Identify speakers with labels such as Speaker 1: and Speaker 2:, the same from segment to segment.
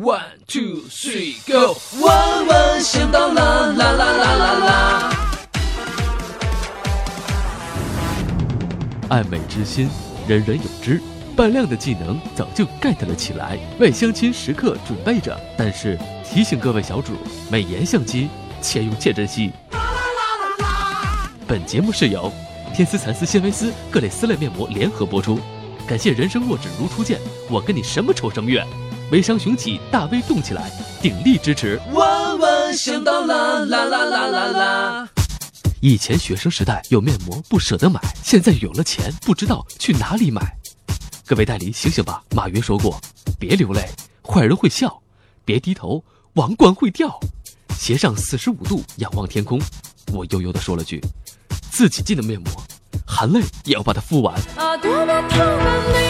Speaker 1: One two three go，万万想到啦啦啦啦啦啦！
Speaker 2: 爱美之心，人人有之。扮靓的技能早就 get 了起来，为相亲时刻准备着。但是提醒各位小主，美颜相机且用且珍惜。啦啦啦啦本节目是由天丝蚕丝纤维丝各类丝类面膜联合播出。感谢人生若只如初见，我跟你什么仇什么怨。微商雄起，大 V 动起来，鼎力支持。
Speaker 1: 万万想到啦啦啦啦啦啦！
Speaker 2: 以前学生时代有面膜不舍得买，现在有了钱不知道去哪里买。各位代理醒醒吧！马云说过，别流泪，坏人会笑；别低头，王冠会掉。斜上四十五度仰望天空，我悠悠地说了句：自己进的面膜，含泪也要把它敷完。啊，多么痛的礼物！他，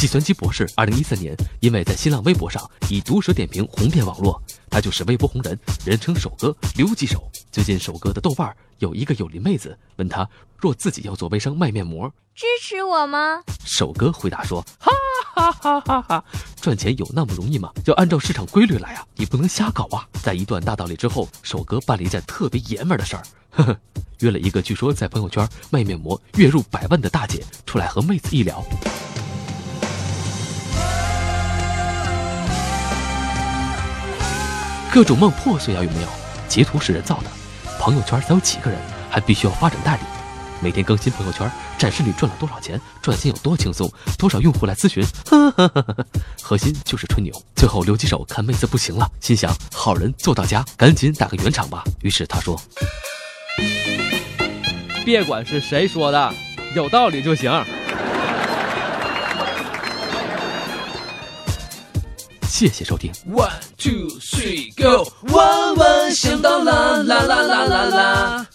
Speaker 2: 计算机博士。二零一三年，因为在新浪微博上以毒舌点评红遍网络，他就是微博红人，人称首哥刘吉手。最近首哥的豆瓣有一个有邻妹子问他，若自己要做微商卖面膜，
Speaker 3: 支持我吗？
Speaker 2: 首哥回答说：哈哈哈哈哈！赚钱有那么容易吗？要按照市场规律来啊，你不能瞎搞啊！在一段大道理之后，首哥办了一件特别爷们儿的事儿，呵呵，约了一个据说在朋友圈卖面膜月入百万的大姐出来和妹子一聊。各种梦破碎啊，有没有？截图是人造的，朋友圈才有几个人，还必须要发展代理，每天更新朋友圈，展示你赚了多少钱，赚钱有多轻松，多少用户来咨询，呵呵呵核心就是吹牛。最后留几手，看妹子不行了，心想好人做到家，赶紧打个圆场吧。于是他说：“
Speaker 4: 别管是谁说的，有道理就行。”
Speaker 2: 谢谢收听。
Speaker 1: One two three go，弯弯想到啦啦啦啦啦啦。